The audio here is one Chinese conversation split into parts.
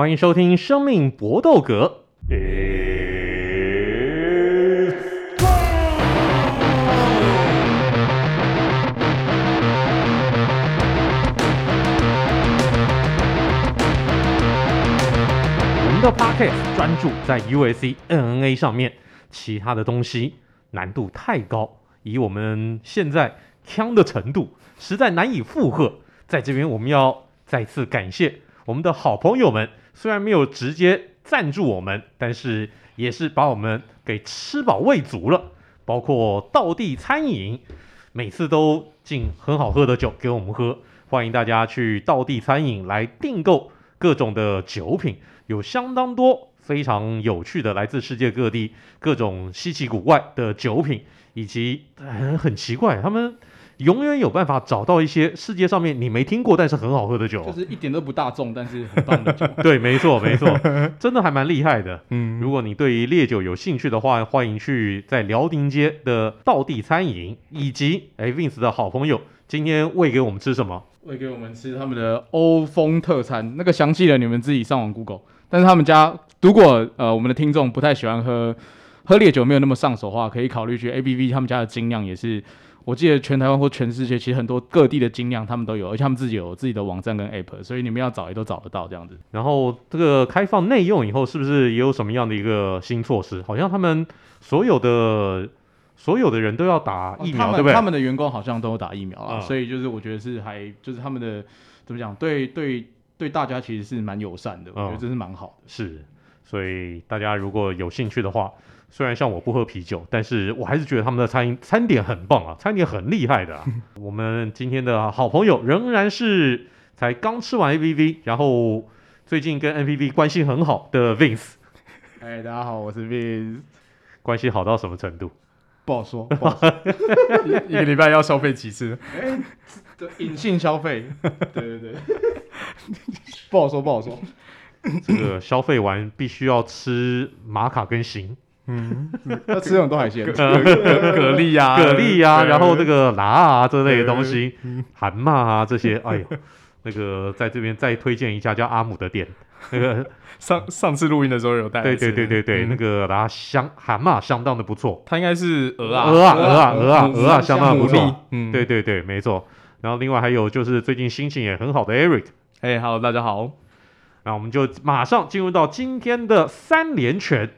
欢迎收听《生命搏斗格》。我们的 Podcast 专注在 UFC MMA 上面，其他的东西难度太高，以我们现在强的程度，实在难以负荷。在这边，我们要再次感谢我们的好朋友们。虽然没有直接赞助我们，但是也是把我们给吃饱喂足了。包括道地餐饮，每次都进很好喝的酒给我们喝。欢迎大家去道地餐饮来订购各种的酒品，有相当多非常有趣的来自世界各地各种稀奇古怪的酒品，以及很很奇怪他们。永远有办法找到一些世界上面你没听过但是很好喝的酒，就是一点都不大众，但是很棒的酒。对，没错，没错，真的还蛮厉害的。嗯，如果你对于烈酒有兴趣的话，欢迎去在辽宁街的道地餐饮，以及哎 Vince 的好朋友，今天喂给我们吃什么？喂给我们吃他们的欧风特餐。那个详细的你们自己上网 Google。但是他们家如果呃我们的听众不太喜欢喝喝烈酒，没有那么上手的话，可以考虑去 ABV 他们家的精酿也是。我记得全台湾或全世界，其实很多各地的精酿他们都有，而且他们自己有自己的网站跟 App，所以你们要找也都找得到这样子。然后这个开放内用以后，是不是也有什么样的一个新措施？好像他们所有的所有的人都要打疫苗，哦、对不对？他们的员工好像都有打疫苗啊，嗯、所以就是我觉得是还就是他们的怎么讲，对对对大家其实是蛮友善的，嗯、我觉得这是蛮好的。是，所以大家如果有兴趣的话。虽然像我不喝啤酒，但是我还是觉得他们的餐餐点很棒啊，餐点很厉害的啊。我们今天的好朋友仍然是才刚吃完 ABV，然后最近跟 N P V 关系很好的 Vince。哎，大家好，我是 Vince。关系好到什么程度？不好说。不好说 一个礼拜要消费几次？哎，隐性消费。对对对。不好说，不好说。这个消费完必须要吃玛卡跟行。嗯，要吃很多海鲜，蛤蜊呀、蛤蜊呀，然后那个辣啊这类的东西，蛤蟆啊这些，哎呦，那个在这边再推荐一家叫阿姆的店，那个 上上次录音的时候有带，对对对对对，那个辣香蛤蟆相当的不错，它应该是鹅啊。鹅啊鹅啊鹅啊鹅啊相当不错，嗯，对对对，没错。然后另外还有就是最近心情也很好的 Eric，哎，Hello，大家好，那我们就马上进入到今天的三连拳。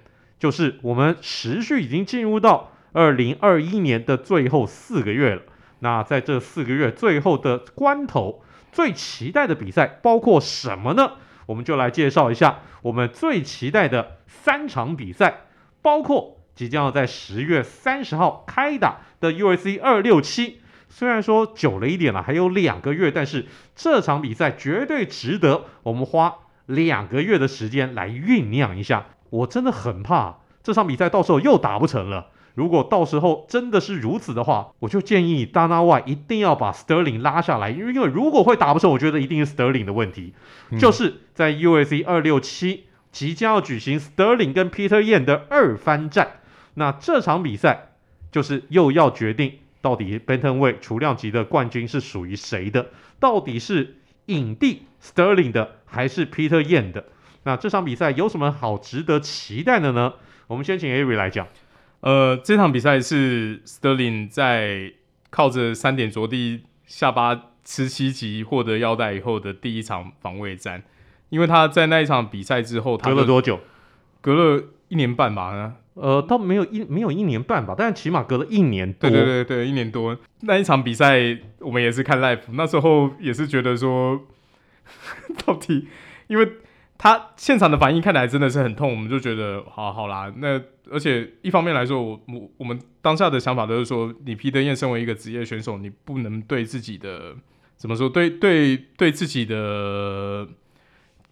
就是我们时序已经进入到二零二一年的最后四个月了。那在这四个月最后的关头，最期待的比赛包括什么呢？我们就来介绍一下我们最期待的三场比赛，包括即将要在十月三十号开打的 U.S.C 二六七。虽然说久了一点了，还有两个月，但是这场比赛绝对值得我们花两个月的时间来酝酿一下。我真的很怕这场比赛到时候又打不成了。如果到时候真的是如此的话，我就建议 Dana White 一定要把 Sterling 拉下来，因为因为如果会打不成，我觉得一定是 Sterling 的问题。嗯、就是在 U S C 二六七即将要举行 Sterling 跟 Peter Yan 的二番战，那这场比赛就是又要决定到底 Bantamweight 重量级的冠军是属于谁的，到底是影帝 Sterling 的还是 Peter Yan 的？那这场比赛有什么好值得期待的呢？我们先请 Avery 来讲。呃，这场比赛是 Sterling 在靠着三点着地下巴吃七级获得腰带以后的第一场防卫战，因为他在那一场比赛之后，他隔了多久？隔了一年半吧？呃，倒没有一没有一年半吧，但是起码隔了一年多。对对对对，一年多。那一场比赛我们也是看 live，那时候也是觉得说，到底因为。他现场的反应看来真的是很痛，我们就觉得好好啦。那而且一方面来说，我我我们当下的想法都是说，你皮德燕身为一个职业选手，你不能对自己的怎么说，对对对自己的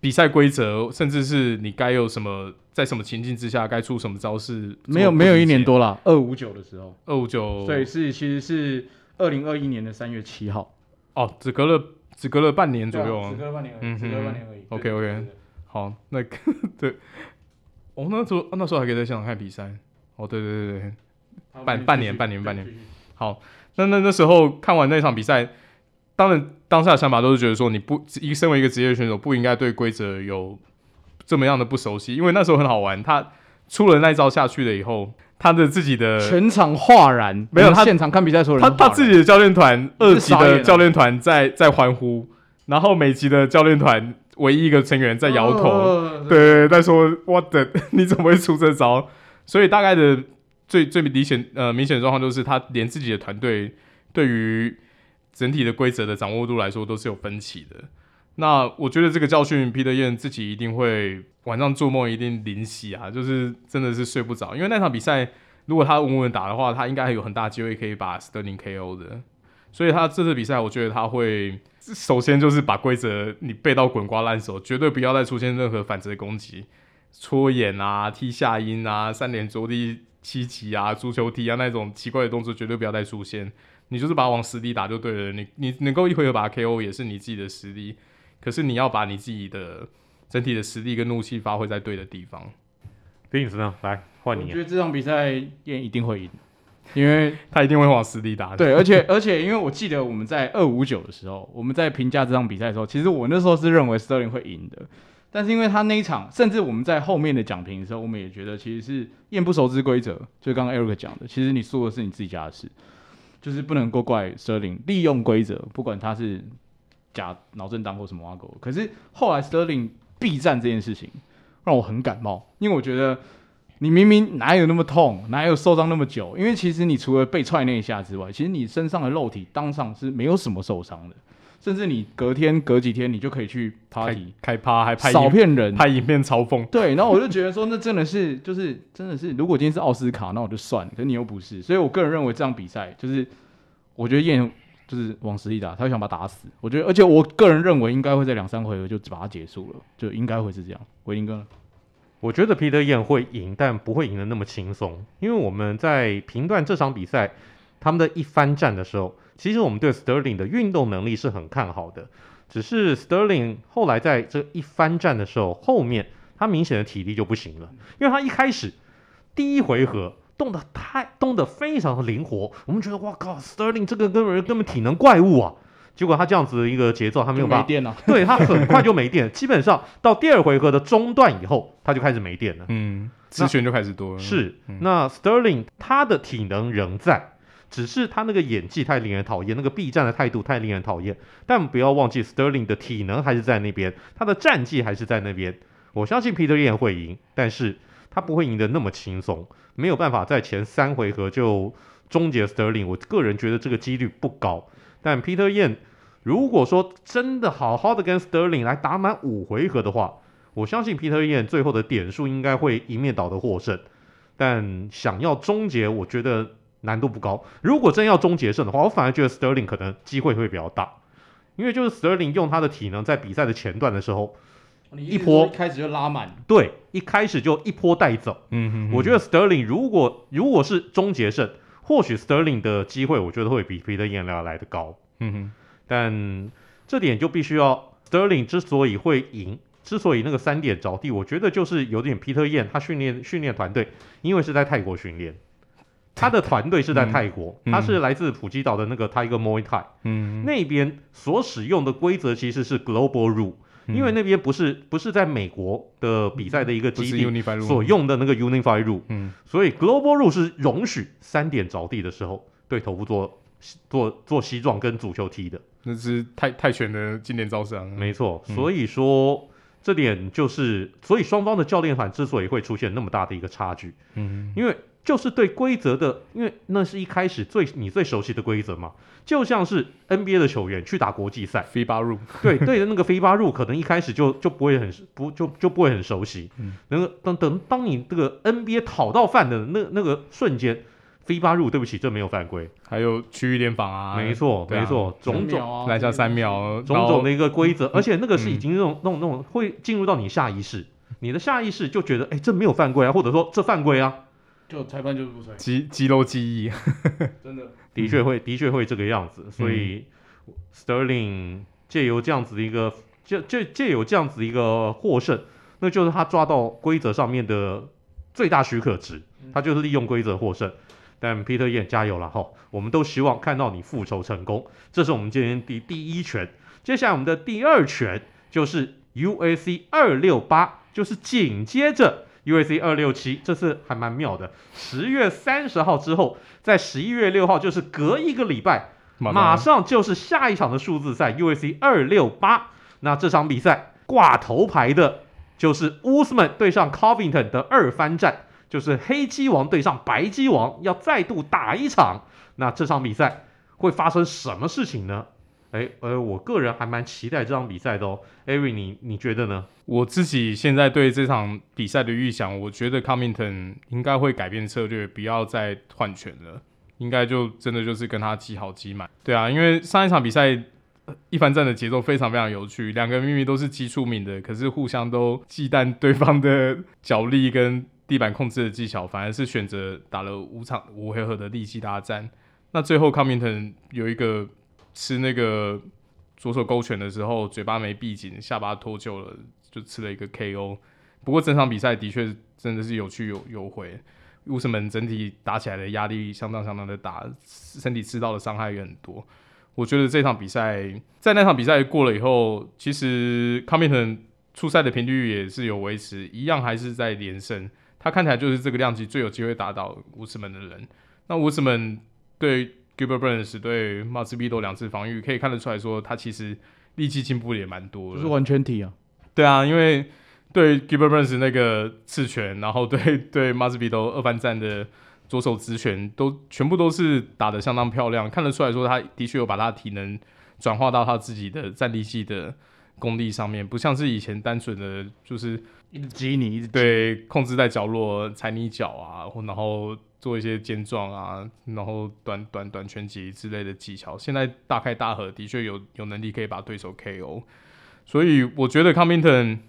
比赛规则，甚至是你该有什么，在什么情境之下该出什么招式，没有没有一年多了，二五九的时候，二五九，对是其实是二零二一年的三月七号，哦，只隔了只隔了半年左右，啊，只隔了半年而已，嗯，只隔了半年而已。OK OK。好，那个对，我、哦、那时候那时候还可以在现场看比赛。哦，对对对对，半半年半年半年。好，那那那时候看完那场比赛，当然当下的想法都是觉得说，你不一身为一个职业选手，不应该对规则有这么样的不熟悉，因为那时候很好玩，他出了那招下去了以后，他的自己的全场哗然，没有他现场看比赛所有人，他他自己的教练团二级的教练团在在欢呼，然后美籍的教练团唯一一个成员在摇头，哦、对，在说 What the，你怎么会出这招？所以大概的最最明显呃明显的状况就是他连自己的团队对于整体的规则的掌握度来说都是有分歧的。那我觉得这个教训，Peter Yan 自己一定会晚上做梦一定灵犀啊，就是真的是睡不着，因为那场比赛如果他稳稳打的话，他应该还有很大机会可以把 Sterling KO 的。所以他这次比赛，我觉得他会首先就是把规则你背到滚瓜烂熟，绝对不要再出现任何反折攻击、戳眼啊、踢下阴啊、三连着地七级啊、足球踢啊那种奇怪的动作，绝对不要再出现。你就是把它往死里打就对了。你你能够一回合把它 KO 也是你自己的实力。可是你要把你自己的整体的实力跟怒气发挥在对的地方。Vince 呢？来换你。我觉得这场比赛燕一定会赢，因为他一定会往死里打。对，而且而且，因为我记得我们在二五九的时候，我们在评价这场比赛的时候，其实我那时候是认为 Sterling 会赢的。但是因为他那一场，甚至我们在后面的讲评的时候，我们也觉得其实是验不熟知规则。就刚刚 Eric 讲的，其实你输的是你自己家的事，就是不能够怪 Sterling 利用规则，不管他是。假脑震荡或什么挖狗，可是后来 Sterling 避战这件事情让我很感冒，因为我觉得你明明哪有那么痛，哪有受伤那么久？因为其实你除了被踹那一下之外，其实你身上的肉体当场是没有什么受伤的，甚至你隔天隔几天你就可以去 party 开，开趴，还拍少骗人，拍影片嘲讽。对，然后我就觉得说，那真的是就是真的是，如果今天是奥斯卡，那我就算了，可是你又不是，所以我个人认为这场比赛就是我觉得燕。就是往死里打，他会想把他打死。我觉得，而且我个人认为，应该会在两三回合就把他结束了，就应该会是这样。维林哥呢？我觉得皮特燕会赢，但不会赢得那么轻松。因为我们在评断这场比赛他们的一番战的时候，其实我们对 Sterling 的运动能力是很看好的。只是 Sterling 后来在这一番战的时候，后面他明显的体力就不行了，因为他一开始第一回合。动得太动得非常的灵活，我们觉得哇靠，Sterling 这个根本根本体能怪物啊！结果他这样子的一个节奏，他没有办电了，对他很快就没电，基本上到第二回合的中段以后，他就开始没电了。嗯，资源就开始多了。是，嗯、那 Sterling 他的体能仍在，只是他那个演技太令人讨厌，那个 B 站的态度太令人讨厌。但不要忘记，Sterling 的体能还是在那边，他的战绩还是在那边。我相信 Peter Yan 会赢，但是他不会赢得那么轻松。没有办法在前三回合就终结 Sterling，我个人觉得这个几率不高。但 Peter Yan 如果说真的好好的跟 Sterling 来打满五回合的话，我相信 Peter Yan 最后的点数应该会一面倒的获胜。但想要终结，我觉得难度不高。如果真要终结胜的话，我反而觉得 Sterling 可能机会会比较大，因为就是 Sterling 用他的体能在比赛的前段的时候。一波一开始就拉满，对，一开始就一波带走。嗯哼，哼，我觉得 Sterling 如果如果是终结胜，或许 Sterling 的机会，我觉得会比 Peter Yan 要来的高。嗯哼，但这点就必须要 Sterling 之所以会赢，之所以那个三点着地，我觉得就是有点 Peter Yan 他训练训练团队，因为是在泰国训练，他的团队是在泰国，嗯、他是来自普吉岛的那个 Tiger Muay Thai，嗯哼，那边所使用的规则其实是 Global Rule。因为那边不是不是在美国的比赛的一个基地所用的那个 Unified Rule，嗯，所以 Global Rule 是容许三点着地的时候对头部做做做西撞跟足球踢的，那是泰泰拳的经典招式啊。没错，所以说、嗯、这点就是，所以双方的教练团之所以会出现那么大的一个差距，嗯，因为。就是对规则的，因为那是一开始最你最熟悉的规则嘛，就像是 NBA 的球员去打国际赛，FIBA rule，对对的那个 FIBA rule，可能一开始就就不会很不就就不会很熟悉，嗯，那个等等当你这个 NBA 讨到饭的那那个瞬间，FIBA rule，对不起，这没有犯规，还有区域联防啊，没错、啊、没错，种种来下三秒，种种的一个规则，而且那个是已经那种那种那种会进入到你下意识，你的下意识就觉得，哎，这没有犯规啊，或者说这犯规啊。就裁判就是不吹，肌肌肉记忆，真的。的确会的确会这个样子，所以 Sterling 借由这样子的一个借借借由这样子一个获胜，那就是他抓到规则上面的最大许可值，他就是利用规则获胜。但 Peter Yan 加油了哈，我们都希望看到你复仇成功。这是我们今天第第一拳，接下来我们的第二拳就是 UAC 二六八就是紧接着 UAC 二六七，这次还蛮妙的。十月三十号之后，在十一月六号，就是隔一个礼拜，马上就是下一场的数字赛 UAC 二六八。那这场比赛挂头牌的就是乌斯曼对上 Covington 的二番战，就是黑鸡王对上白鸡王，要再度打一场。那这场比赛会发生什么事情呢？哎，呃，我个人还蛮期待这场比赛的哦。Avery，你你觉得呢？我自己现在对这场比赛的预想，我觉得 Covington 应该会改变策略，不要再换拳了，应该就真的就是跟他挤好挤满。对啊，因为上一场比赛呃一番战的节奏非常非常有趣，两个人明明都是击出名的，可是互相都忌惮对方的 脚力跟地板控制的技巧，反而是选择打了五场五回合的力气大战。那最后康明腾有一个。吃那个左手勾拳的时候，嘴巴没闭紧，下巴脱臼了，就吃了一个 KO。不过整场比赛的确真的是有趣有有回，乌斯曼整体打起来的压力相当相当的大，身体吃到的伤害也很多。我觉得这场比赛在那场比赛过了以后，其实康明腾出赛的频率也是有维持，一样还是在连胜。他看起来就是这个量级最有机会打倒乌斯门的人。那乌斯门对。Gilbert Burns 对 Masvidal 两次防御，可以看得出来说他其实力气进步也蛮多的，就是完全体啊。对啊，因为对 Gilbert Burns 那个刺拳，然后对 对 Masvidal 二番战的左手直拳，都全部都是打得相当漂亮，看得出来说他的确有把他的体能转化到他自己的战力系的功力上面，不像是以前单纯的就是一直击你，一直对控制在角落踩你脚啊，然后。做一些肩撞啊，然后短短短拳击之类的技巧，现在大开大合，的确有有能力可以把对手 KO。所以我觉得 Covington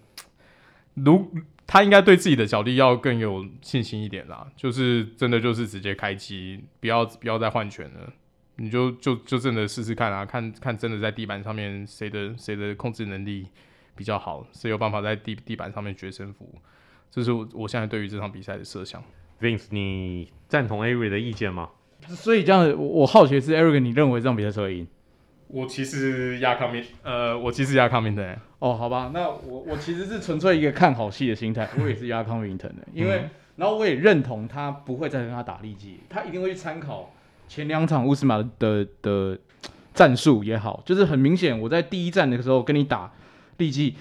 如他应该对自己的脚力要更有信心一点啦，就是真的就是直接开机，不要不要再换拳了，你就就就真的试试看啊，看看真的在地板上面谁的谁的控制能力比较好，谁有办法在地地板上面决胜负，这是我我现在对于这场比赛的设想。Vince，你赞同 Avery 的意见吗？所以这样，我我好奇是 Avery，你认为这场比赛谁会赢？我其实压康明，呃，我其实压康明的。哦，好吧，那我我其实是纯粹一个看好戏的心态，我也是压康明腾的，因为、嗯、然后我也认同他不会再跟他打力技，他一定会去参考前两场乌斯马的的战术也好，就是很明显，我在第一战的时候跟你打力技。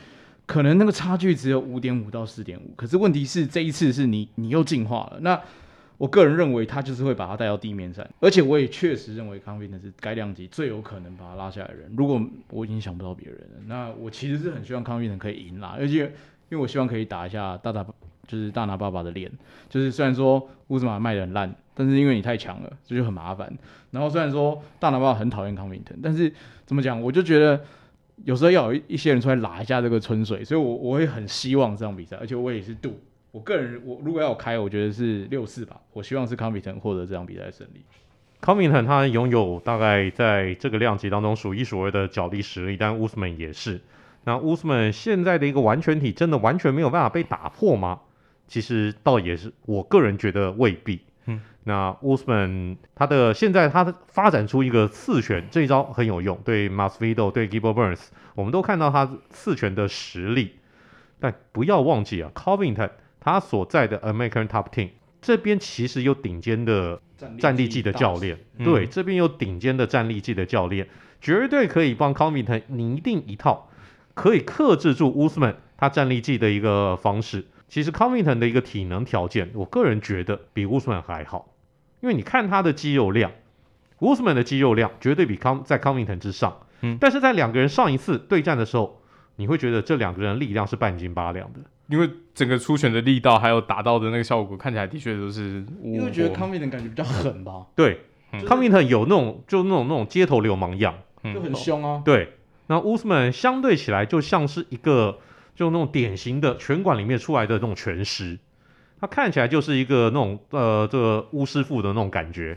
可能那个差距只有五点五到四点五，可是问题是这一次是你你又进化了。那我个人认为他就是会把他带到地面上，而且我也确实认为康宾的是该量级最有可能把他拉下来的人。如果我已经想不到别人了，那我其实是很希望康宾可以赢啦，而且因为我希望可以打一下大大就是大拿爸爸的脸，就是虽然说乌兹马卖的很烂，但是因为你太强了，这就很麻烦。然后虽然说大拿爸爸很讨厌康明腾，但是怎么讲，我就觉得。有时候要有一些人出来拉一下这个春水，所以我我会很希望这场比赛，而且我也是赌，我个人我如果要开，我觉得是六四吧，我希望是康比腾获得这场比赛的胜利。康比腾他拥有大概在这个量级当中数一数二的脚力实力，但乌斯曼也是。那乌斯曼现在的一个完全体真的完全没有办法被打破吗？其实倒也是，我个人觉得未必。嗯那 Usman 他的现在他发展出一个刺拳这一招很有用，对 Masvidal 对 Gilbert Burns，我们都看到他刺拳的实力。但不要忘记啊，Covington 他所在的 American Top Team 这边其实有顶尖的战力技的教练，对，这边有顶尖的战力技的教练，绝对可以帮 Covington 拟定一套可以克制住 Usman 他战力技的一个方式。其实 Covington 的一个体能条件，我个人觉得比乌斯曼还好，因为你看他的肌肉量，乌斯曼的肌肉量绝对比康在 Covington 之上，嗯，但是在两个人上一次对战的时候，你会觉得这两个人力量是半斤八两的，因为整个出拳的力道还有打到的那个效果，看起来的确都是，因为觉得 Covington 感觉比较狠吧，对，Covington 有那种就那种那种街头流氓样，就很凶啊，对，那乌斯曼相对起来就像是一个。就那种典型的拳馆里面出来的那种拳师，他看起来就是一个那种呃这个巫师傅的那种感觉，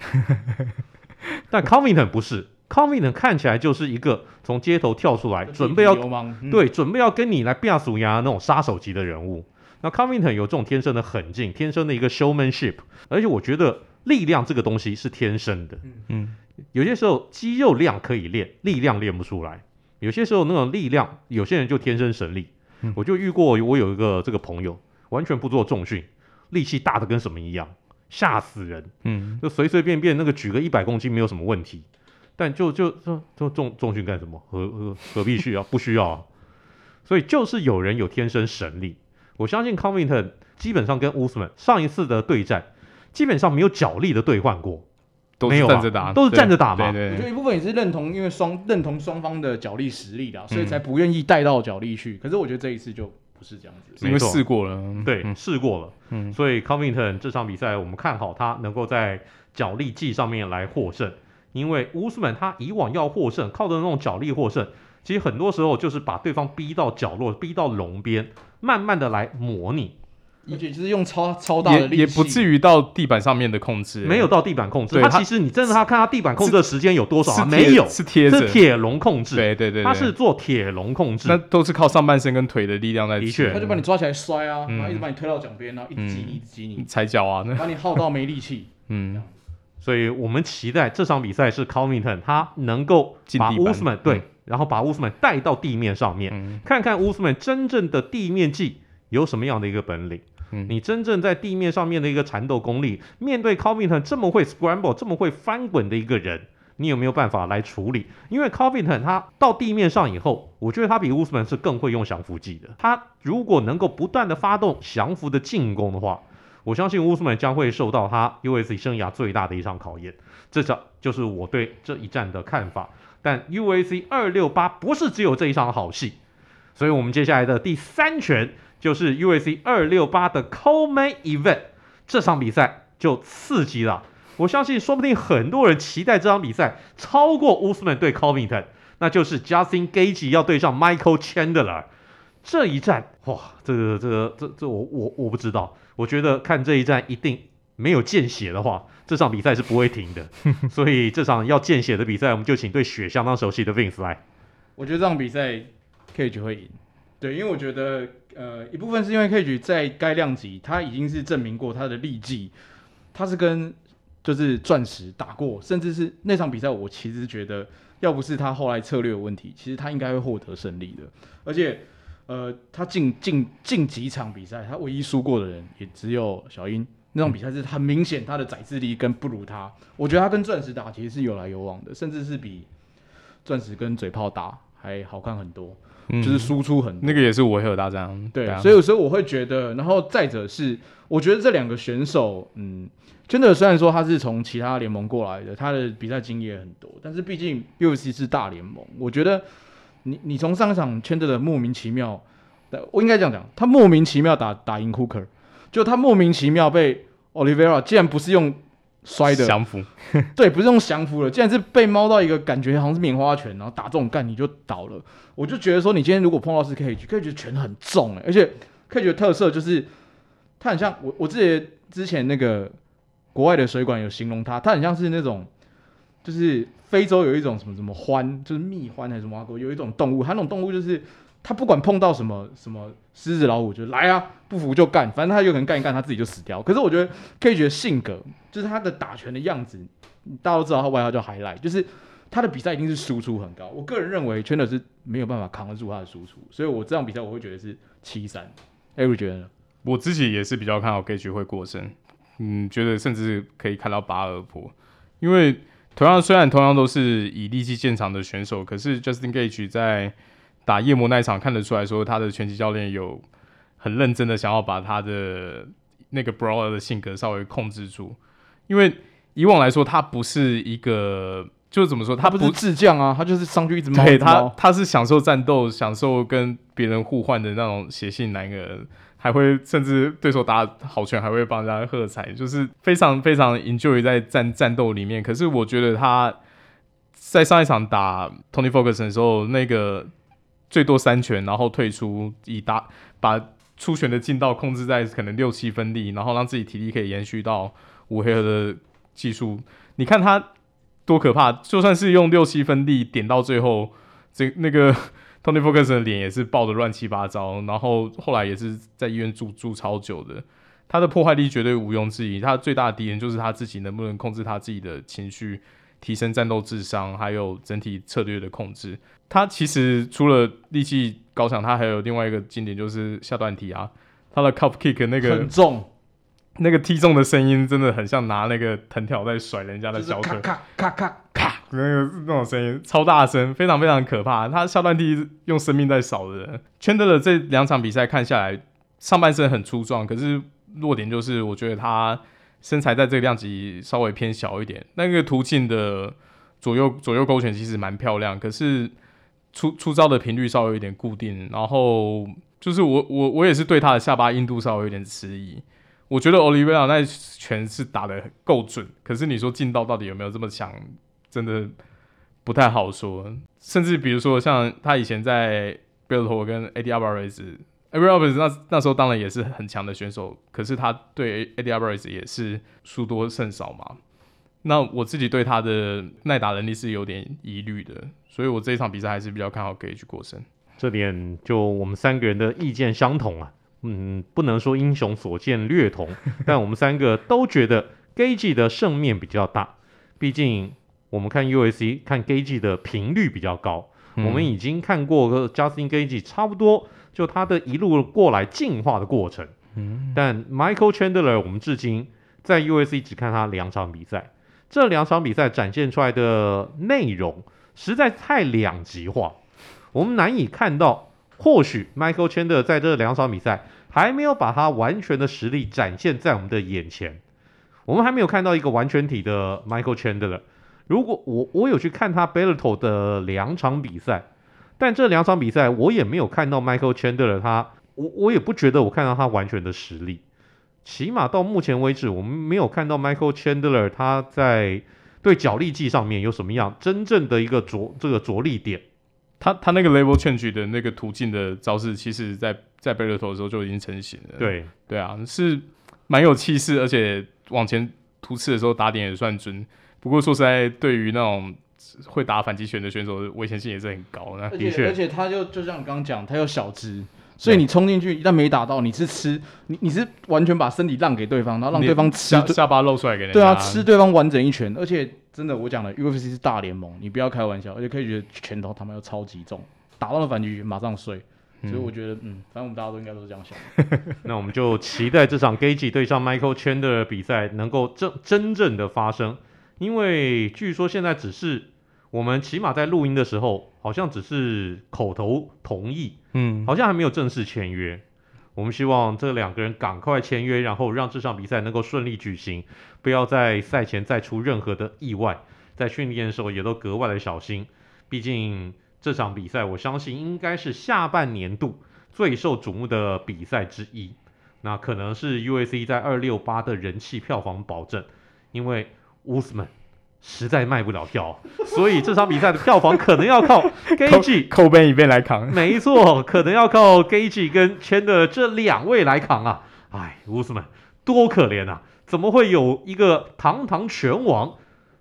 但 Covington 不是，Covington 看起来就是一个从街头跳出来，准备要、嗯、对准备要跟你来变数牙那种杀手级的人物。那 Covington 有这种天生的狠劲，天生的一个 showmanship，而且我觉得力量这个东西是天生的，嗯，有些时候肌肉量可以练，力量练不出来；有些时候那种力量，有些人就天生神力。嗯、我就遇过，我有一个这个朋友，完全不做重训，力气大的跟什么一样，吓死人。嗯，就随随便便那个举个一百公斤没有什么问题，但就就就就重重训干什么？何何何必需要？不需要啊。所以就是有人有天生神力。我相信 Covington 基本上跟 Usman 上一次的对战，基本上没有脚力的兑换过。都是站着打，都是站着打嘛。对对，我觉得一部分也是认同，因为双认同双方的脚力实力的，所以才不愿意带到脚力去。可是我觉得这一次就不是这样子，因为试过了，对，试过了。嗯，所以 Covington 这场比赛我们看好他能够在脚力技上面来获胜，因为乌斯曼他以往要获胜，靠着那种脚力获胜，其实很多时候就是把对方逼到角落，逼到笼边，慢慢的来模拟。而且就是用超超大的力气，也不至于到地板上面的控制，没有到地板控制。他其实你真的他看他地板控制的时间有多少？是没有，是贴着，是铁笼控制。对对对，他是做铁笼控制，那都是靠上半身跟腿的力量在。的确，他就把你抓起来摔啊，然后一直把你推到脚边，然后一直挤你，一直挤你，踩脚啊，把你耗到没力气。嗯，所以我们期待这场比赛是 Covington 他能够把乌斯曼对，然后把 Usman 带到地面上面，看看 Usman 真正的地面技有什么样的一个本领。你真正在地面上面的一个缠斗功力，面对 Covington 这么会 scramble、这么会翻滚的一个人，你有没有办法来处理？因为 Covington 他到地面上以后，我觉得他比 Usman 是更会用降服技的。他如果能够不断的发动降服的进攻的话，我相信 Usman 将会受到他 UFC 生涯最大的一场考验。这场就是我对这一战的看法。但 UFC 二六八不是只有这一场好戏，所以我们接下来的第三拳。就是 UFC 二六八的 c o l m a n Event，这场比赛就刺激了。我相信，说不定很多人期待这场比赛超过乌斯曼对 Covington，那就是 Justin Gage 要对上 Michael Chandler 这一战。哇，这个这个这这我我我不知道。我觉得看这一战一定没有见血的话，这场比赛是不会停的。所以这场要见血的比赛，我们就请对血相当熟悉的 Vince 来。我觉得这场比赛 Gaethje 会赢。对，因为我觉得。呃，一部分是因为 Cage 在该量级他已经是证明过他的力技，他是跟就是钻石打过，甚至是那场比赛，我其实觉得要不是他后来策略有问题，其实他应该会获得胜利的。而且，呃，他近近近几场比赛，他唯一输过的人也只有小英。那场比赛是很明显他的宰制力跟不如他，我觉得他跟钻石打其实是有来有往的，甚至是比钻石跟嘴炮打还好看很多。就是输出很多、嗯，那个也是维和大战，对，所以有时候我会觉得，然后再者是，我觉得这两个选手，嗯，真的虽然说他是从其他联盟过来的，他的比赛经验也很多，但是毕竟 UFC 是大联盟，我觉得你你从上一场 Chandler 的莫名其妙，我应该这样讲，他莫名其妙打打赢 Hooker，就他莫名其妙被 Oliveira 竟然不是用。摔的降服，对，不是用降服了，竟然是被猫到一个感觉好像是棉花拳，然后打这种干你就倒了。我就觉得说，你今天如果碰到是 Cage，Cage 拳很重哎，而且 Cage 的特色就是，它很像我我自己之前那个国外的水管有形容它，它很像是那种，就是非洲有一种什么什么獾，就是蜜獾还是什么，有一种动物，它那种动物就是。它不管碰到什么什么狮子老虎，就来啊，不服就干，反正它有可能干一干，它自己就死掉。可是我觉得，Kage 的性格，就是他的打拳的样子，大家都知道他外号叫海赖就是他的比赛一定是输出很高。我个人认为，Chandler 是没有办法扛得住他的输出，所以我这场比赛我会觉得是七三。Avery 觉得呢？我自己也是比较看好 Cage 会过胜，嗯，觉得甚至可以看到八二破，因为同样虽然同样都是以力气见长的选手，可是 Justin Gage 在打夜魔那一场看得出来说，他的拳击教练有很认真的想要把他的那个 brawler 的性格稍微控制住，因为以往来说他不是一个，就是怎么说，他不，是智将啊，他就是上去一直骂。对他，他是享受战斗，享受跟别人互换的那种血性男人，还会甚至对手打好拳还会帮人家喝彩，就是非常非常 enjoy 在战战斗里面。可是我觉得他在上一场打 Tony Ferguson 的时候，那个。最多三拳，然后退出，以打把出拳的劲道控制在可能六七分力，然后让自己体力可以延续到五回合的技术。你看他多可怕！就算是用六七分力点到最后，这那个 Tony Ferguson 的脸也是爆的乱七八糟，然后后来也是在医院住住超久的。他的破坏力绝对毋庸置疑，他最大的敌人就是他自己能不能控制他自己的情绪。提升战斗智商，还有整体策略的控制。他其实除了力气高强他还有另外一个经典就是下段踢啊，他的 cup kick 那个很重，那个踢中的声音真的很像拿那个藤条在甩人家的小腿，咔咔咔咔，那个那种声音超大声，非常非常可怕。他下段踢用生命在扫的人。圈德的这两场比赛看下来，上半身很粗壮，可是弱点就是我觉得他身材在这个量级稍微偏小一点。那个途径的左右左右勾拳其实蛮漂亮，可是出出招的频率稍微有点固定。然后就是我我我也是对他的下巴硬度稍微有点迟疑。我觉得 Olivera 那拳是打的够准，可是你说劲道到底有没有这么强，真的不太好说。甚至比如说像他以前在 Bellator 跟 Eddie Alvarez，Eddie Alvarez 那那时候当然也是很强的选手，可是他对 AD Alvarez 也是输多胜少嘛。那我自己对他的耐打能力是有点疑虑的，所以我这一场比赛还是比较看好 Gage 过胜。这点就我们三个人的意见相同啊。嗯，不能说英雄所见略同，但我们三个都觉得 Gage 的胜面比较大。毕竟我们看 USC 看 Gaethje 的频率比较高，嗯、我们已经看过 Justin Gaethje 差不多就他的一路过来进化的过程。嗯，但 Michael Chandler 我们至今在 USC 只看他两场比赛，这两场比赛展现出来的内容实在太两极化，我们难以看到。或许 Michael Chandler 在这两场比赛还没有把他完全的实力展现在我们的眼前，我们还没有看到一个完全体的 Michael Chandler。如果我我有去看他 Bellator 的两场比赛，但这两场比赛我也没有看到 Michael Chandler 他，我我也不觉得我看到他完全的实力。起码到目前为止，我们没有看到 Michael Chandler 他在对脚力技上面有什么样真正的一个着这个着力点。他他那个 level change 的那个途径的招式，其实在在贝勒头的时候就已经成型了。对对啊，是蛮有气势，而且往前突刺的时候打点也算准。不过说实在，对于那种会打反击拳的选手，危险性也是很高。的的确，而且他就就像你刚刚讲，他有小只。所以你冲进去，一旦没打到，你是吃你你是完全把身体让给对方，然后让对方吃下下巴露出来给你。对啊，吃对方完整一拳。而且真的，我讲了，UFC 是大联盟，你不要开玩笑。而且可以觉得拳头他妈又超级重，打到了反击拳马上碎。所以我觉得，嗯，反正我们大家都应该都是这样想。那我们就期待这场 Gaethje 对上 Michael Chandler 的比赛能够真真正的发生，因为据说现在只是。我们起码在录音的时候，好像只是口头同意，嗯，好像还没有正式签约。我们希望这两个人赶快签约，然后让这场比赛能够顺利举行，不要在赛前再出任何的意外。在训练的时候也都格外的小心，毕竟这场比赛我相信应该是下半年度最受瞩目的比赛之一。那可能是 U A C 在二六八的人气票房保证，因为乌斯曼。实在卖不了票，所以这场比赛的票房可能要靠 Gaethje 扣边一边来扛。没错，可能要靠 Gaethje 跟 Chandler 这两位来扛啊！哎，乌斯曼多可怜啊！怎么会有一个堂堂拳王？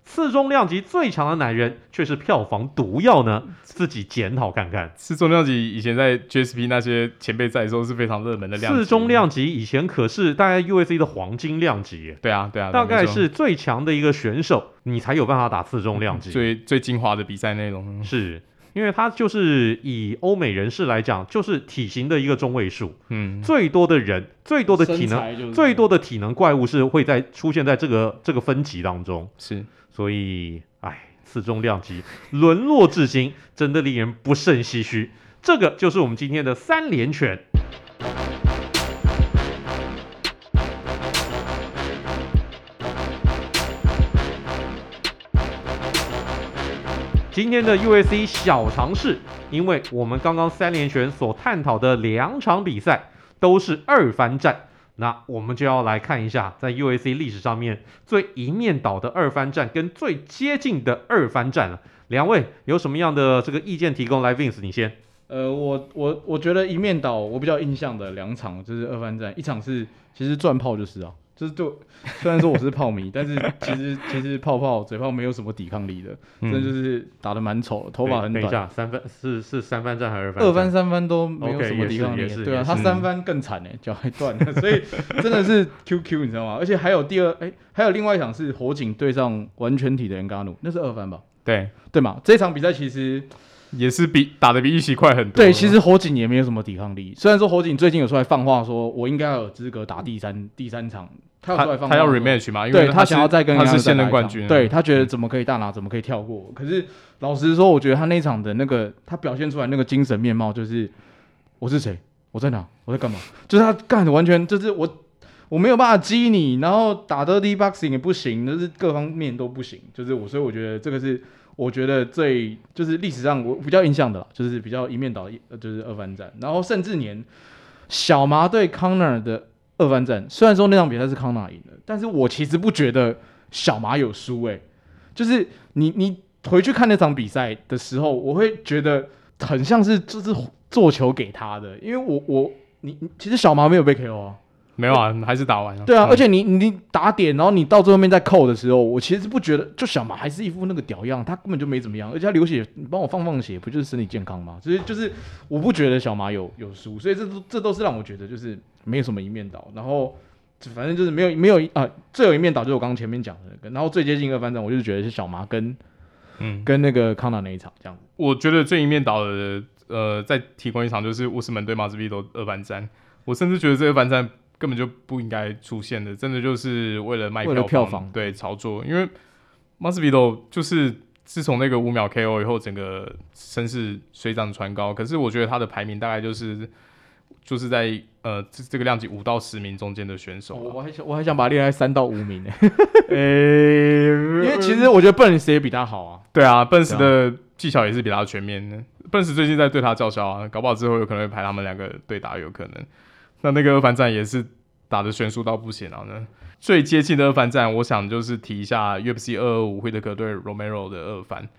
次重量级最强的男人却是票房毒药呢？自己检讨看看。次重量级以前在 GSP 那些前辈在的时候是非常热门的量级。次重量级以前可是大概 UFC 的黄金量级。对啊，对啊，大概是最强的一个选手，你才有办法打次重量级。最最精华的比赛内容是因为他就是以欧美人士来讲，就是体型的一个中位数。嗯，最多的人，最多的体能，最多的体能怪物是会在出现在这个这个分级当中。是。所以，哎，次重量级 沦落至今，真的令人不胜唏嘘。这个就是我们今天的三连拳。今天的 UFC 小尝试，因为我们刚刚三连拳所探讨的两场比赛都是二番战。那我们就要来看一下，在 UAC 历史上面最一面倒的二番战跟最接近的二番战了。两位有什么样的这个意见提供？来，Vince，你先。呃，我我我觉得一面倒，我比较印象的两场就是二番战，一场是其实转炮就是啊。就是对虽然说我是泡迷，但是其实其实泡泡嘴炮没有什么抵抗力的，真的、嗯、就是打的蛮丑的，头发很短。等一下，三番是是三番战还是二番？二番三番都没有什么抵抗力，okay, 对啊，他三番更惨哎，脚还断了，所以真的是 QQ 你知道吗？而且还有第二哎、欸，还有另外一场是火警对上完全体的恩加努，那是二番吧？对对嘛，这场比赛其实也是比打得比预期快很多。对，其实火警也没有什么抵抗力。虽然说火警最近有出来放话，说我应该要有资格打第三第三场。他有出来放话，他要 rematch 嘛？因为他，他想要再跟他是现任冠军。对，他觉得怎么可以大拿，怎么可以跳过？可是老实说，我觉得他那场的那个他表现出来那个精神面貌，就是我是谁？我在哪？我在干嘛？就是他干的完全就是我。我没有办法激你，然后打 dirty boxing 也不行，就是各方面都不行，就是我，所以我觉得这个是我觉得最就是历史上我比较印象的啦，就是比较一面倒，就是二番战，然后甚至连小麻对康纳的二番战，虽然说那场比赛是康纳赢的，但是我其实不觉得小麻有输诶、就是你你回去看那场比赛的时候，我会觉得很像是就是做球给他的，因为我我你其实小麻没有被 KO 啊。没有啊，还是打完了。对啊，嗯、而且你你打点，然后你到最后面再扣的时候，我其实不觉得，就小马还是一副那个屌样，他根本就没怎么样，而且他流血，你帮我放放血，不就是身体健康吗？所以就是我不觉得小马有有输，所以这都这都是让我觉得就是没有什么一面倒，然后反正就是没有没有啊，最有一面倒就是我刚刚前面讲的那个，然后最接近二番战，我就是觉得是小马跟嗯跟那个康纳那一场这样。我觉得最一面倒的呃，再提供一场就是乌斯门对马兹比多二番战，我甚至觉得这个番战。根本就不应该出现的，真的就是为了卖票房，票房对炒作。因为 Masvidal 就是自从那个五秒 KO 以后，整个声势水涨船高。可是我觉得他的排名大概就是就是在呃这这个量级五到十名中间的选手。我还想我还想把他列在三到五名 呢。因为其实我觉得 Burns 也比他好啊。对啊，Burns 的技巧也是比他全面的。Burns 最近在对他叫嚣啊，搞不好之后有可能会排他们两个对打，有可能。那那个二番战也是打得悬殊到不行啊！那最接近的二番战，我想就是提一下 UFC 二二五惠特克对 Romero 的二番，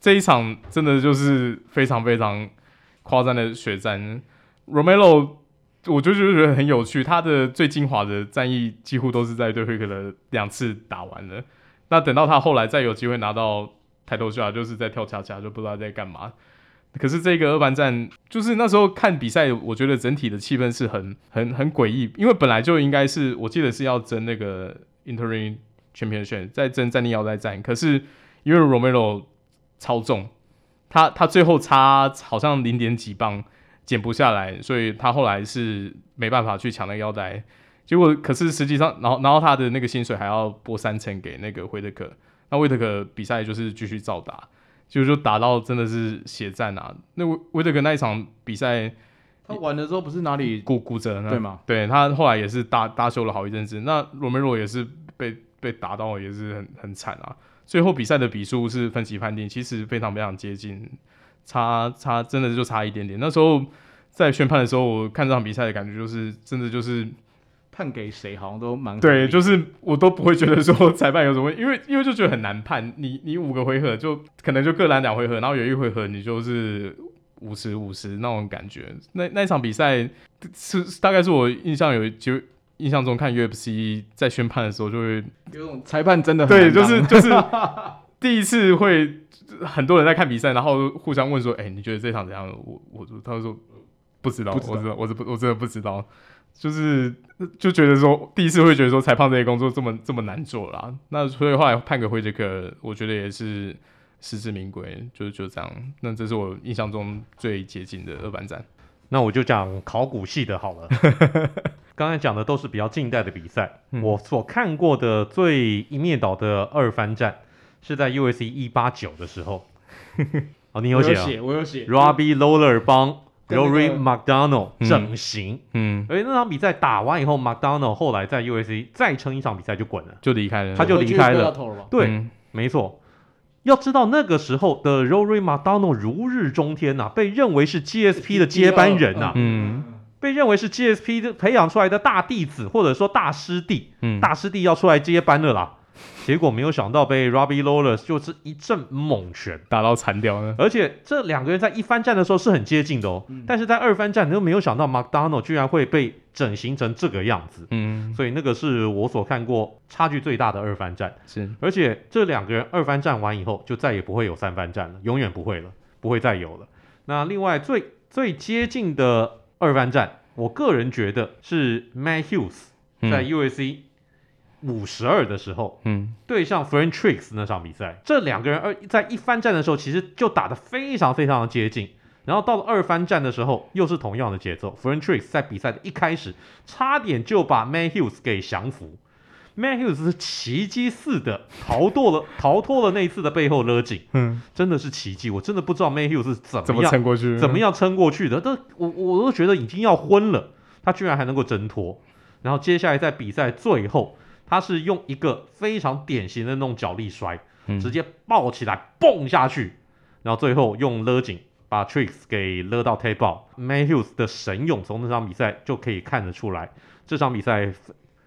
这一场真的就是非常非常夸张的血战。Romero 我就觉得很有趣，他的最精华的战役几乎都是在对惠特克两次打完了。那等到他后来再有机会拿到抬头下，就是在跳恰恰，就不知道在干嘛。可是这个二番战，就是那时候看比赛，我觉得整体的气氛是很、很、很诡异，因为本来就应该是，我记得是要争那个 Interim Championship，在争战力腰带战。可是因为 Romero 超重，他他最后差好像零点几磅减不下来，所以他后来是没办法去抢那个腰带。结果可是实际上，然后然后他的那个薪水还要拨三成给那个惠特克，那惠特克比赛就是继续照打。就就打到真的是血战啊！那威威德格那一场比赛，他玩的时候不是哪里骨骨折呢？对吗？对，他后来也是大大休了好一阵子。那罗梅罗也是被被打到也是很很惨啊！最后比赛的比数是分析判定，其实非常非常接近，差差真的就差一点点。那时候在宣判的时候，我看这场比赛的感觉就是真的就是。判给谁好像都蛮对，就是我都不会觉得说裁判有什么，因为因为就觉得很难判。你你五个回合就可能就各拦两回合，然后有一回合你就是五十五十那种感觉。那那一场比赛是大概是我印象有就印象中看 UFC 在宣判的时候就会有种裁判真的很对，就是就是 第一次会很多人在看比赛，然后互相问说：“哎、欸，你觉得这场怎样？”我我他说不知道，不知道我知道我是不我真的不知道。就是就觉得说，第一次会觉得说裁判这些工作这么这么难做啦。那所以后来判给惠杰克，我觉得也是实至名归，就就这样。那这是我印象中最接近的二番战。那我就讲考古系的好了。刚才讲的都是比较近代的比赛，嗯、我所看过的最一面倒的二番战是在 U S C 一八九的时候。哦，你有写啊？我有写。Robbie Lawler 帮。Rory MacDonald 整形，嗯，而那场比赛打完以后，MacDonald 后来在 UFC 再撑一场比赛就滚了，就离开了，他就离开了。对，嗯、没错。要知道那个时候的 Rory MacDonald 如日中天呐、啊，被认为是 GSP 的接班人呐、啊，嗯，被认为是 GSP 的培养出来的大弟子或者说大师弟，嗯，大师弟要出来接班了啦。结果没有想到被 Robbie Lawler 就是一阵猛拳。打到残掉了，而且这两个人在一番战的时候是很接近的哦，嗯、但是在二番战你都没有想到 MacDonald 居然会被整形成这个样子，嗯，所以那个是我所看过差距最大的二番战，是，而且这两个人二番战完以后就再也不会有三番战了，永远不会了，不会再有了。那另外最最接近的二番战，我个人觉得是 Matt Hughes 在 u s c、嗯。五十二的时候，嗯，对上 Friendtricks 那场比赛，这两个人二在一番战的时候，其实就打得非常非常的接近。然后到了二番战的时候，又是同样的节奏。Friendtricks 在比赛的一开始，差点就把 Matt Hughes 给降服。Matt Hughes 是奇迹似的逃脱了，逃脱了那一次的背后勒紧，嗯，真的是奇迹。我真的不知道 Matt Hughes 是怎么样怎么撑过去，怎么样撑过去的。都我我都觉得已经要昏了，他居然还能够挣脱。然后接下来在比赛最后。他是用一个非常典型的那种脚力摔，嗯、直接抱起来蹦下去，然后最后用勒紧把 Tricks 给勒到 tap out。Matt Hughes 的神勇从那场比赛就可以看得出来，这场比赛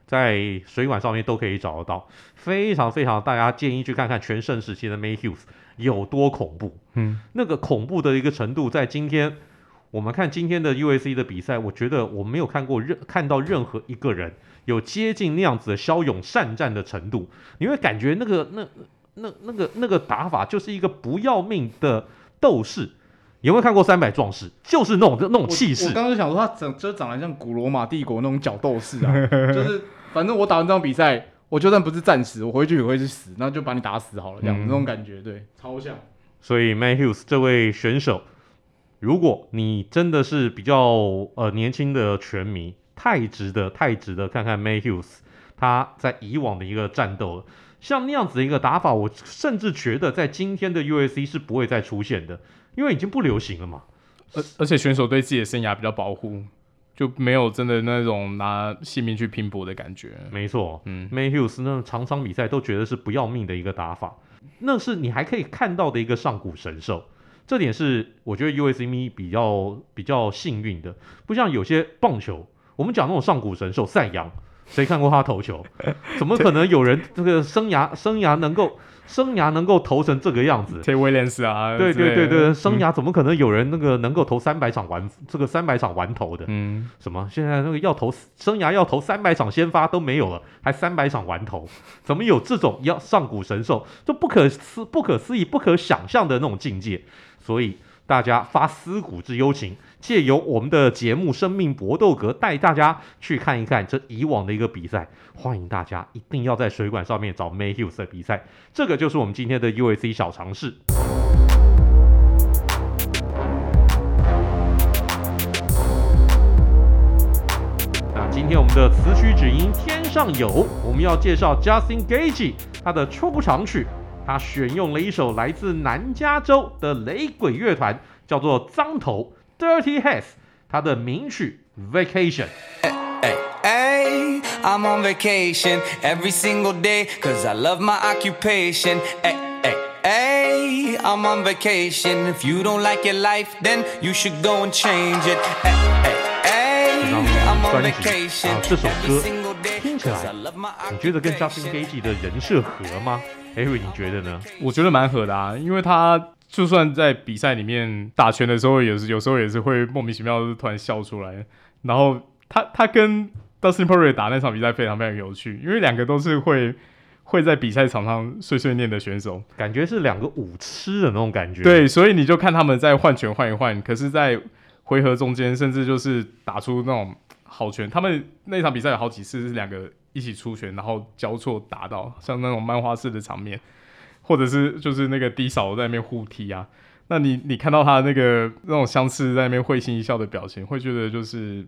在水管上面都可以找得到，非常非常大家建议去看看全盛时期的 Hughes 有多恐怖。嗯，那个恐怖的一个程度，在今天我们看今天的 USC 的比赛，我觉得我没有看过任看到任何一个人。有接近那样子的骁勇善战的程度，你会感觉那个那那那个那个打法就是一个不要命的斗士。有没有看过三百壮士？就是那种那种气势。我刚刚就想说他长就长得像古罗马帝国那种角斗士啊，就是反正我打完这场比赛，我就算不是战死，我回去也会去死，那就把你打死好了，这样、嗯、那种感觉，对，超像。所以 Matt Hughes 这位选手，如果你真的是比较呃年轻的拳迷。太值得，太值得看看 Matt Hughes 他在以往的一个战斗了，像那样子的一个打法，我甚至觉得在今天的 UAC 是不会再出现的，因为已经不流行了嘛。而而且选手对自己的生涯比较保护，就没有真的那种拿性命去拼搏的感觉。没错，嗯，Matt Hughes 那种场场比赛都觉得是不要命的一个打法，那是你还可以看到的一个上古神兽。这点是我觉得 UFC 比较比较幸运的，不像有些棒球。我们讲那种上古神兽赛扬，谁看过他投球？怎么可能有人这个生涯生涯能够生涯能够投成这个样子？铁威廉斯啊，对对对对，生涯嗯、怎么可能有人那个能够投三百场完这个三百场完投的？嗯，什么现在那个要投生涯要投三百场先发都没有了，还三百场完投？怎么有这种要上古神兽？就不可思不可思议、不可想象的那种境界，所以。大家发思古之幽情，借由我们的节目《生命搏斗格》带大家去看一看这以往的一个比赛。欢迎大家一定要在水管上面找 May Hughes 的比赛，这个就是我们今天的 UFC 小尝试。那今天我们的词曲只因天上有，我们要介绍 Justin Gage 他的出场曲。他选用了一首来自南加州的雷鬼乐团，叫做脏头 Dirty Heads，他的名曲 Vacation。Hey, I'm on vacation every single day, cause I love my occupation. Hey, hey, hey, I'm on vacation. If you don't like your life, then you should go and change it. Hey, hey, hey, I'm on vacation 啊，这首歌听起来，你觉得跟 Justin Gaethje 的人设合吗？Avery，你觉得呢？我觉得蛮合的啊，因为他就算在比赛里面打拳的时候，也是有时候也是会莫名其妙的突然笑出来。然后他他跟 Dustin Poirier 打那场比赛非常非常有趣，因为两个都是会会在比赛场上碎碎念的选手，感觉是两个舞痴的那种感觉。对，所以你就看他们在换拳换一换，可是，在回合中间，甚至就是打出那种好拳。他们那场比赛有好几次是两个。一起出拳，然后交错打到，像那种漫画式的场面，或者是就是那个低扫在那边互踢啊。那你你看到他那个那种相似在那边会心一笑的表情，会觉得就是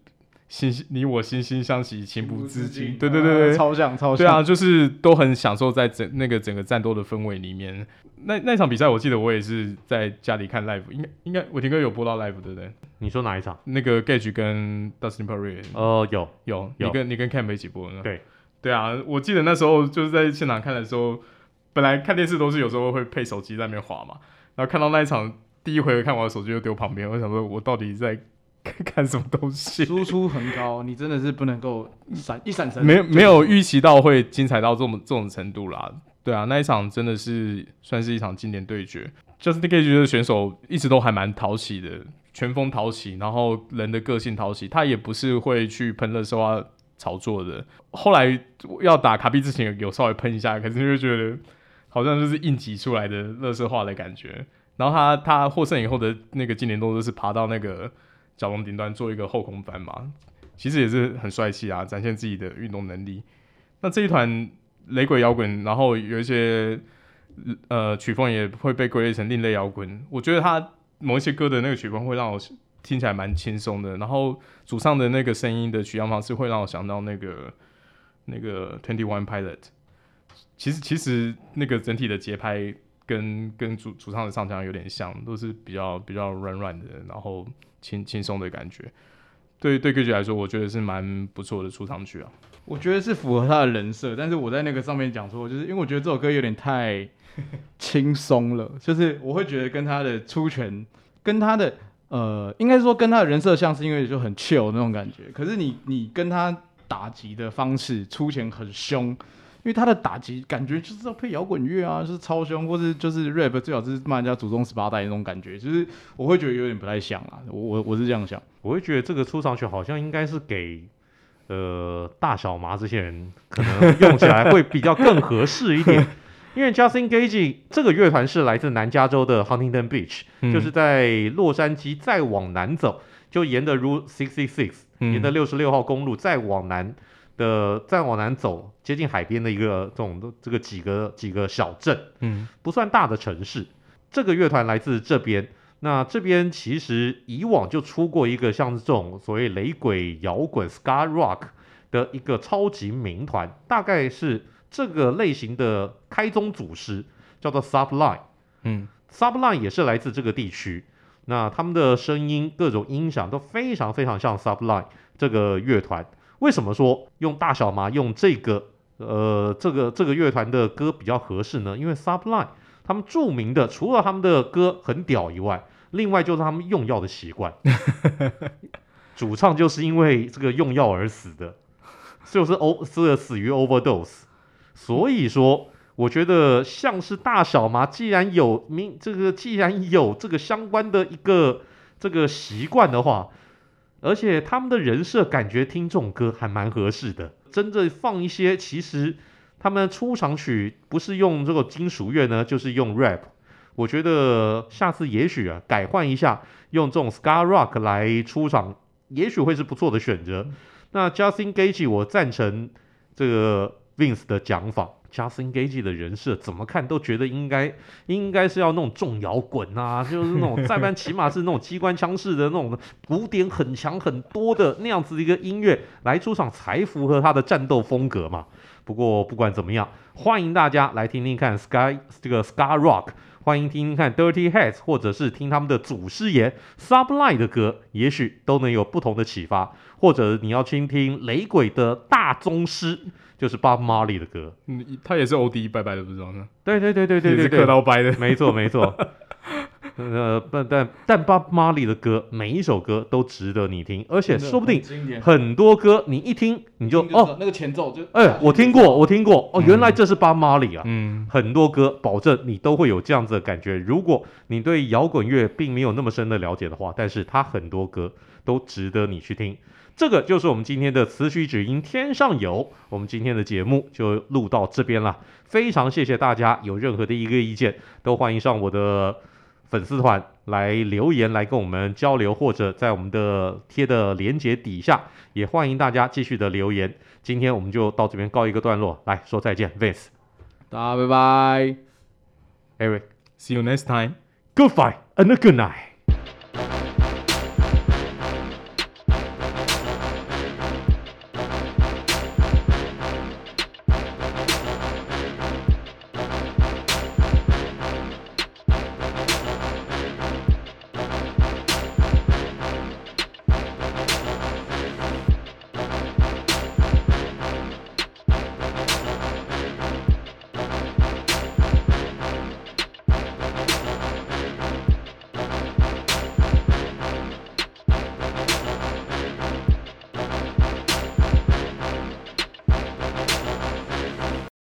心你我惺惺相惜，情不自禁。对对对对，超像超像。对啊，就是都很享受在整那个整个战斗的氛围里面。那那场比赛，我记得我也是在家里看 live，应该应该我听歌有播到 live 对不对？你说哪一场？那个 Gaethje 跟 Dustin p e r r y 哦。呃，有有，有你跟你跟 Cam 一起播的。对。对啊，我记得那时候就是在现场看的时候，本来看电视都是有时候会配手机在那边滑嘛，然后看到那一场第一回合看我的手机就丢旁边，我想说我到底在 看什么东西？输出很高，你真的是不能够闪一闪神，没没有预期到会精彩到这么这种程度啦。对啊，那一场真的是算是一场经典对决。Gaethje 的选手一直都还蛮讨喜的，拳风讨喜，然后人的个性讨喜，他也不是会去喷热搜啊。炒作的，后来要打卡比之前有稍微喷一下，可是就觉得好像就是硬挤出来的垃圾话的感觉。然后他他获胜以后的那个经典动作是爬到那个角龙顶端做一个后空翻嘛，其实也是很帅气啊，展现自己的运动能力。那这一团雷鬼摇滚，然后有一些呃曲风也会被归类成另类摇滚。我觉得他某一些歌的那个曲风会让我听起来蛮轻松的，然后主唱的那个声音的取样方式会让我想到那个那个 Twenty One Pilot。其实其实那个整体的节拍跟跟主主唱的唱腔有点像，都是比较比较软软的，然后轻轻松的感觉。对对，歌曲来说，我觉得是蛮不错的出场曲啊。我觉得是符合他的人设，但是我在那个上面讲说，就是因为我觉得这首歌有点太轻松了，就是我会觉得跟他的出拳，跟他的呃，应该说跟他的人设像是因为就很 chill 那种感觉。可是你你跟他打击的方式出拳很凶，因为他的打击感觉就是要配摇滚乐啊，就是超凶，或是就是 rap 最好是骂人家祖宗十八代那种感觉，就是我会觉得有点不太像啊。我我我是这样想。我会觉得这个出场曲好像应该是给呃大小麻这些人 可能用起来会比较更合适一点，因为 Justin Gage 这个乐团是来自南加州的 Huntington Beach，、嗯、就是在洛杉矶再往南走，就沿着 Route 66，、嗯、沿着六十六号公路再往南的再往南走，接近海边的一个这种这个几个几个小镇，嗯，不算大的城市。这个乐团来自这边。那这边其实以往就出过一个像是这种所谓雷鬼摇滚 ska rock 的一个超级名团，大概是这个类型的开宗祖师，叫做 Subline，。嗯，Subline 也是来自这个地区。那他们的声音、各种音响都非常非常像 Subline 这个乐团。为什么说用大小麻用这个呃这个这个乐团的歌比较合适呢？因为 Subline 他们著名的，除了他们的歌很屌以外，另外就是他们用药的习惯。主唱就是因为这个用药而死的，就是欧是死于 overdose。所以说，我觉得像是大小麻，既然有明这个，既然有这个相关的一个这个习惯的话，而且他们的人设感觉听这种歌还蛮合适的。真正放一些其实。他们出场曲不是用这个金属乐呢，就是用 rap。我觉得下次也许啊，改换一下，用这种 ska rock 来出场，也许会是不错的选择。那 Justin Gage，我赞成这个 Vince 的讲法。，Justin Gage 的人设怎么看都觉得应该应该是要那种重摇滚啊，就是那种再不然起码是那种机关枪式的那种鼓点很强很多的那样子的一个音乐来出场，才符合他的战斗风格嘛。不过不管怎么样，欢迎大家来听听看 Sky 这个 Sky Rock，欢迎听听看 Dirty Heads，或者是听他们的祖师爷 Sublime 的歌，也许都能有不同的启发。或者你要听听雷鬼的大宗师，就是 Bob Marley 的歌，嗯，他也是 OD 拜拜的，不知道呢？对对对对对对，也是刻刀掰的，没错没错。呃，但但但 Bob Marley 的歌，每一首歌都值得你听，而且说不定很多歌你一听你就，就哦，那个前奏就哎、欸，我听过，我听过。哦，原来这是 Bob Marley 啊，嗯，很多歌保证你都会有这样子的感觉。如果你对摇滚乐并没有那么深的了解的话，但是他很多歌都值得你去听。这个就是我们今天的词曲只应天上有，我们今天的节目就录到这边了。非常谢谢大家，有任何的一个意见都欢迎上我的。粉丝团来留言，来跟我们交流，或者在我们的贴的链接底下，也欢迎大家继续的留言。今天我们就到这边告一个段落，来说再见，Vince，大家拜拜，Eric，See you next time，goodbye and a good night。